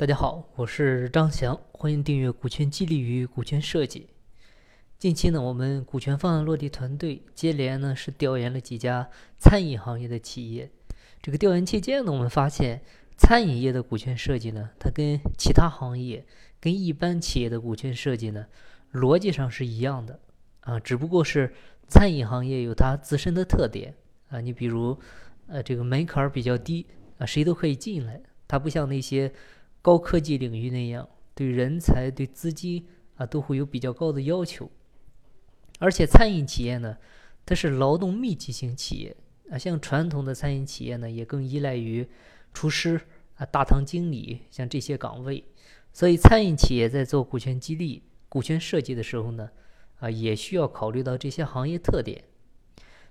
大家好，我是张翔，欢迎订阅《股权激励与股权设计》。近期呢，我们股权方案落地团队接连呢是调研了几家餐饮行业的企业。这个调研期间呢，我们发现餐饮业的股权设计呢，它跟其他行业、跟一般企业的股权设计呢，逻辑上是一样的啊，只不过是餐饮行业有它自身的特点啊。你比如，呃，这个门槛比较低啊，谁都可以进来，它不像那些。高科技领域那样，对人才、对资金啊，都会有比较高的要求。而且餐饮企业呢，它是劳动密集型企业啊，像传统的餐饮企业呢，也更依赖于厨师啊、大堂经理像这些岗位。所以，餐饮企业在做股权激励、股权设计的时候呢，啊，也需要考虑到这些行业特点。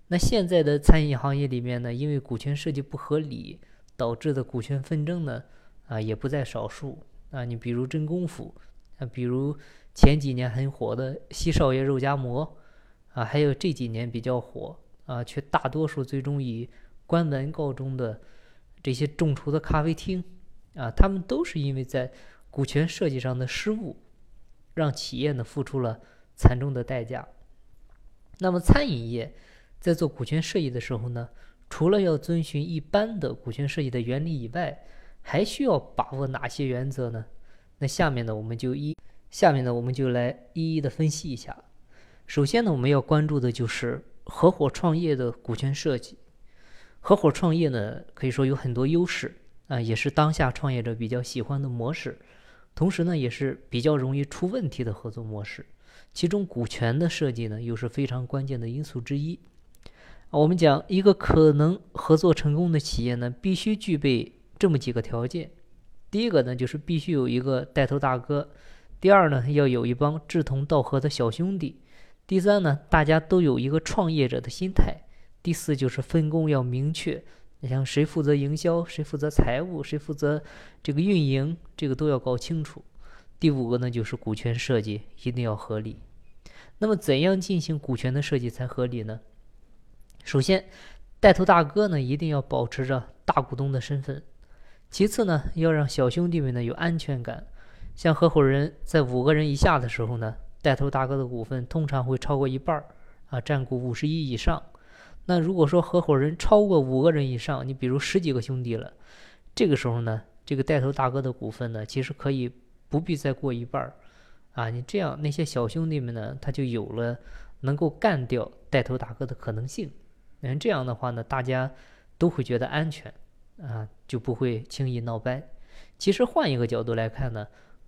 那现在的餐饮行业里面呢，因为股权设计不合理导致的股权纷争呢。啊，也不在少数啊！你比如真功夫，啊，比如前几年很火的西少爷肉夹馍，啊，还有这几年比较火啊，却大多数最终以关门告终的这些众筹的咖啡厅，啊，他们都是因为在股权设计上的失误，让企业呢付出了惨重的代价。那么餐饮业在做股权设计的时候呢，除了要遵循一般的股权设计的原理以外，还需要把握哪些原则呢？那下面呢，我们就一下面呢，我们就来一一的分析一下。首先呢，我们要关注的就是合伙创业的股权设计。合伙创业呢，可以说有很多优势啊，也是当下创业者比较喜欢的模式，同时呢，也是比较容易出问题的合作模式。其中股权的设计呢，又是非常关键的因素之一。我们讲一个可能合作成功的企业呢，必须具备。这么几个条件，第一个呢，就是必须有一个带头大哥；第二呢，要有一帮志同道合的小兄弟；第三呢，大家都有一个创业者的心态；第四就是分工要明确，你像谁负责营销，谁负责财务，谁负责这个运营，这个都要搞清楚；第五个呢，就是股权设计一定要合理。那么，怎样进行股权的设计才合理呢？首先，带头大哥呢，一定要保持着大股东的身份。其次呢，要让小兄弟们呢有安全感。像合伙人在五个人以下的时候呢，带头大哥的股份通常会超过一半儿啊，占股五十一以上。那如果说合伙人超过五个人以上，你比如十几个兄弟了，这个时候呢，这个带头大哥的股份呢，其实可以不必再过一半儿啊。你这样那些小兄弟们呢，他就有了能够干掉带头大哥的可能性。嗯，这样的话呢，大家都会觉得安全。啊，就不会轻易闹掰。其实换一个角度来看呢，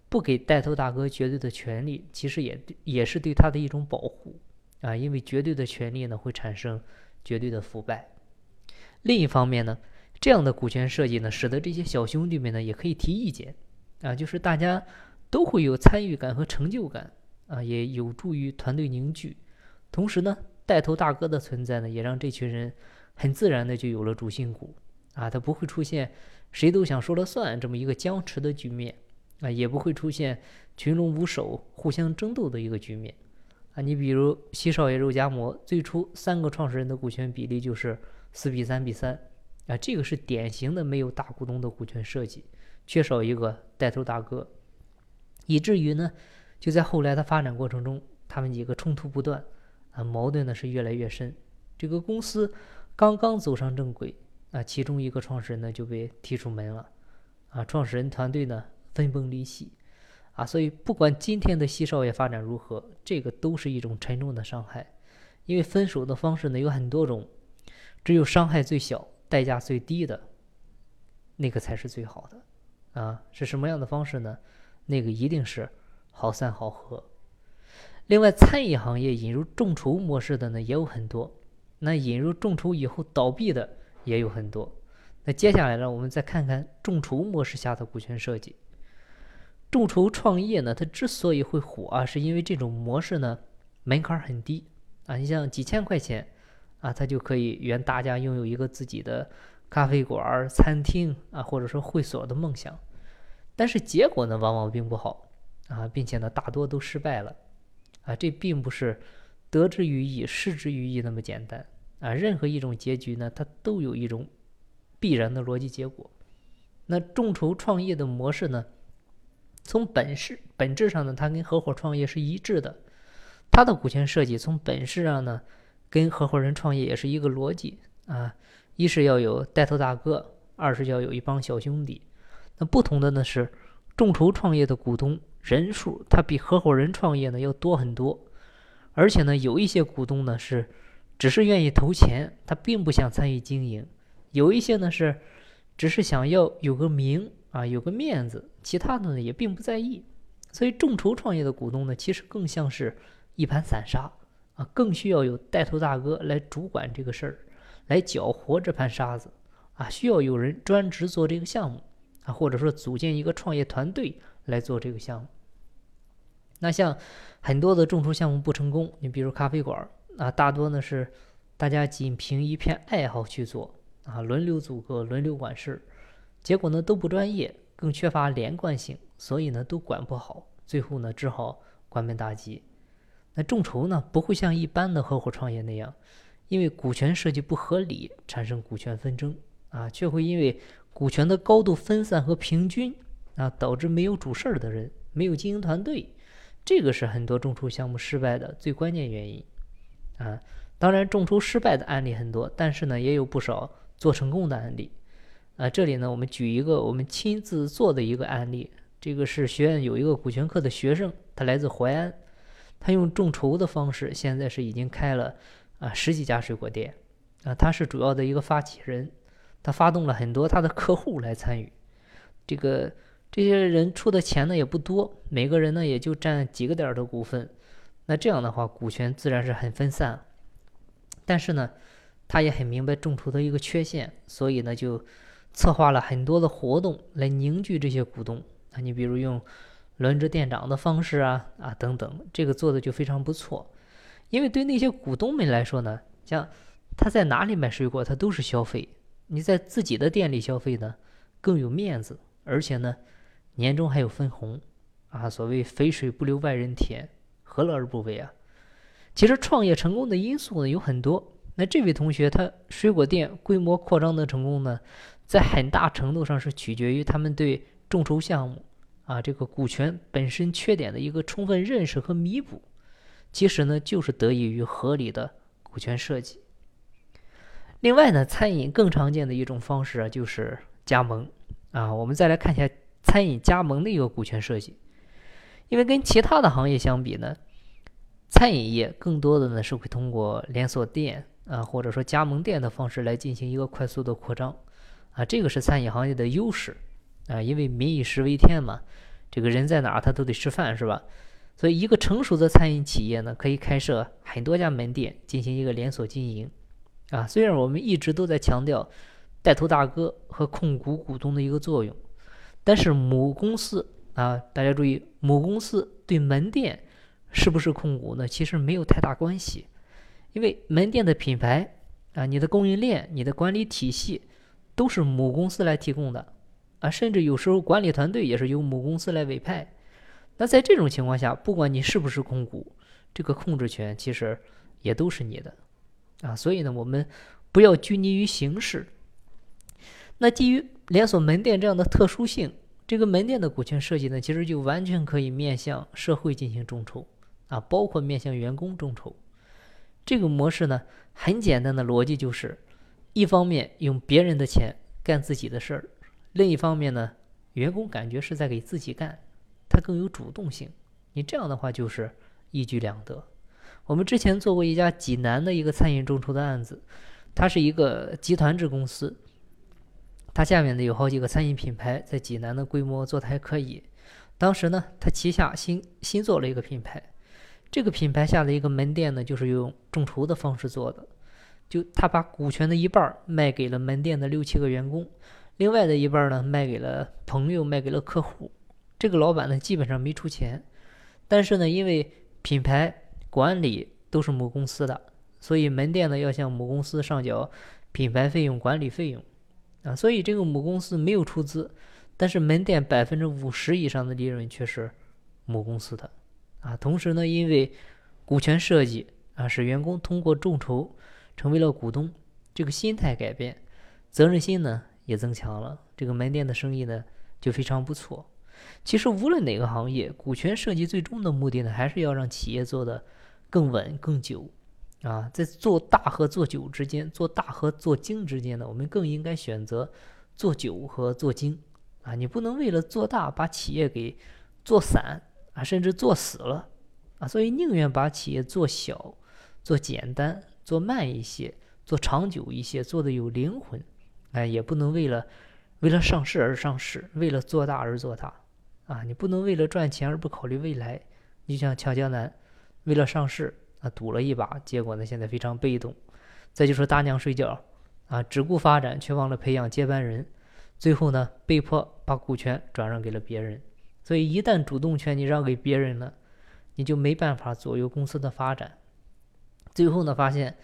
不给带头大哥绝对的权利，其实也也是对他的一种保护啊。因为绝对的权利呢，会产生绝对的腐败。另一方面呢，这样的股权设计呢，使得这些小兄弟们呢，也可以提意见啊，就是大家都会有参与感和成就感啊，也有助于团队凝聚。同时呢，带头大哥的存在呢，也让这群人很自然的就有了主心骨。啊，它不会出现谁都想说了算这么一个僵持的局面啊，也不会出现群龙无首、互相争斗的一个局面啊。你比如西少爷肉夹馍，最初三个创始人的股权比例就是四比三比三啊，这个是典型的没有大股东的股权设计，缺少一个带头大哥，以至于呢，就在后来的发展过程中，他们几个冲突不断啊，矛盾呢是越来越深。这个公司刚刚走上正轨。啊，其中一个创始人呢就被踢出门了，啊，创始人团队呢分崩离析，啊，所以不管今天的西少爷发展如何，这个都是一种沉重的伤害，因为分手的方式呢有很多种，只有伤害最小、代价最低的，那个才是最好的，啊，是什么样的方式呢？那个一定是好散好合。另外，餐饮行业引入众筹模式的呢也有很多，那引入众筹以后倒闭的。也有很多。那接下来呢，我们再看看众筹模式下的股权设计。众筹创业呢，它之所以会火啊，是因为这种模式呢门槛很低啊。你像几千块钱啊，它就可以圆大家拥有一个自己的咖啡馆、餐厅啊，或者说会所的梦想。但是结果呢，往往并不好啊，并且呢，大多都失败了啊。这并不是得之于易，失之于易那么简单。啊，任何一种结局呢，它都有一种必然的逻辑结果。那众筹创业的模式呢，从本质本质上呢，它跟合伙创业是一致的。它的股权设计从本质上呢，跟合伙人创业也是一个逻辑啊。一是要有带头大哥，二是要有一帮小兄弟。那不同的呢是，众筹创业的股东人数，它比合伙人创业呢要多很多。而且呢，有一些股东呢是只是愿意投钱，他并不想参与经营；有一些呢是只是想要有个名啊，有个面子，其他的呢也并不在意。所以，众筹创业的股东呢，其实更像是一盘散沙啊，更需要有带头大哥来主管这个事儿，来搅和这盘沙子啊，需要有人专职做这个项目啊，或者说组建一个创业团队来做这个项目。那像很多的众筹项目不成功，你比如咖啡馆啊，大多呢是大家仅凭一片爱好去做啊，轮流组阁，轮流管事，结果呢都不专业，更缺乏连贯性，所以呢都管不好，最后呢只好关门大吉。那众筹呢不会像一般的合伙创业那样，因为股权设计不合理产生股权纷争啊，却会因为股权的高度分散和平均啊，导致没有主事儿的人，没有经营团队。这个是很多众筹项目失败的最关键原因，啊，当然众筹失败的案例很多，但是呢也有不少做成功的案例，啊，这里呢我们举一个我们亲自做的一个案例，这个是学院有一个股权课的学生，他来自淮安，他用众筹的方式，现在是已经开了啊十几家水果店，啊，他是主要的一个发起人，他发动了很多他的客户来参与，这个。这些人出的钱呢也不多，每个人呢也就占几个点的股份，那这样的话股权自然是很分散。但是呢，他也很明白众筹的一个缺陷，所以呢就策划了很多的活动来凝聚这些股东啊。你比如用轮值店长的方式啊啊等等，这个做的就非常不错。因为对那些股东们来说呢，像他在哪里买水果，他都是消费；你在自己的店里消费呢，更有面子，而且呢。年终还有分红，啊，所谓肥水不流外人田，何乐而不为啊？其实创业成功的因素呢有很多。那这位同学他水果店规模扩张的成功呢，在很大程度上是取决于他们对众筹项目啊这个股权本身缺点的一个充分认识和弥补。其实呢，就是得益于合理的股权设计。另外呢，餐饮更常见的一种方式啊，就是加盟啊。我们再来看一下。餐饮加盟的一个股权设计，因为跟其他的行业相比呢，餐饮业更多的呢是会通过连锁店啊，或者说加盟店的方式来进行一个快速的扩张，啊，这个是餐饮行业的优势啊，因为民以食为天嘛，这个人在哪儿他都得吃饭是吧？所以一个成熟的餐饮企业呢，可以开设很多家门店进行一个连锁经营，啊，虽然我们一直都在强调带头大哥和控股股东的一个作用。但是母公司啊，大家注意，母公司对门店是不是控股呢？其实没有太大关系，因为门店的品牌啊，你的供应链、你的管理体系都是母公司来提供的啊，甚至有时候管理团队也是由母公司来委派。那在这种情况下，不管你是不是控股，这个控制权其实也都是你的啊。所以呢，我们不要拘泥于形式。那基于连锁门店这样的特殊性，这个门店的股权设计呢，其实就完全可以面向社会进行众筹啊，包括面向员工众筹。这个模式呢，很简单的逻辑就是，一方面用别人的钱干自己的事儿，另一方面呢，员工感觉是在给自己干，他更有主动性。你这样的话就是一举两得。我们之前做过一家济南的一个餐饮众筹的案子，它是一个集团制公司。他下面呢有好几个餐饮品牌，在济南的规模做的还可以。当时呢，他旗下新新做了一个品牌，这个品牌下的一个门店呢，就是用众筹的方式做的。就他把股权的一半卖给了门店的六七个员工，另外的一半呢卖给了朋友，卖给了客户。这个老板呢基本上没出钱，但是呢，因为品牌管理都是母公司的，所以门店呢要向母公司上缴品牌费用、管理费用。啊，所以这个母公司没有出资，但是门店百分之五十以上的利润却是母公司的。啊，同时呢，因为股权设计啊，使员工通过众筹成为了股东，这个心态改变，责任心呢也增强了，这个门店的生意呢就非常不错。其实无论哪个行业，股权设计最终的目的呢，还是要让企业做的更稳、更久。啊，在做大和做久之间，做大和做精之间呢，我们更应该选择做久和做精。啊，你不能为了做大把企业给做散啊，甚至做死了啊。所以宁愿把企业做小、做简单、做慢一些、做长久一些，做的有灵魂。哎，也不能为了为了上市而上市，为了做大而做大。啊，你不能为了赚钱而不考虑未来。你像强江南，为了上市。啊，赌了一把，结果呢，现在非常被动。再就说大娘睡觉，啊，只顾发展，却忘了培养接班人，最后呢，被迫把股权转让给了别人。所以，一旦主动权你让给别人了，你就没办法左右公司的发展。最后呢，发现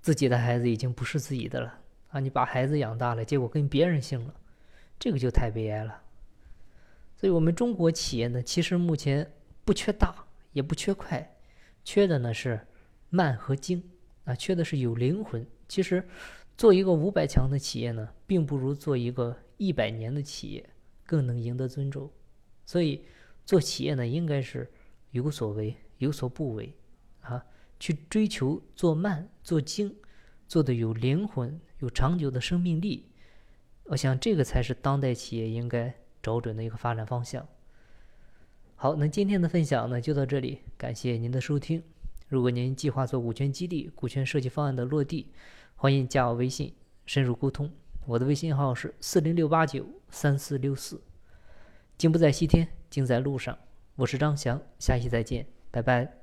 自己的孩子已经不是自己的了。啊，你把孩子养大了，结果跟别人姓了，这个就太悲哀了。所以，我们中国企业呢，其实目前不缺大，也不缺快。缺的呢是慢和精啊，缺的是有灵魂。其实，做一个五百强的企业呢，并不如做一个一百年的企业更能赢得尊重。所以，做企业呢，应该是有所为，有所不为啊，去追求做慢、做精，做的有灵魂、有长久的生命力。我想，这个才是当代企业应该找准的一个发展方向。好，那今天的分享呢就到这里，感谢您的收听。如果您计划做股权激励、股权设计方案的落地，欢迎加我微信深入沟通。我的微信号是四零六八九三四六四。金不在西天，金在路上。我是张翔，下期再见，拜拜。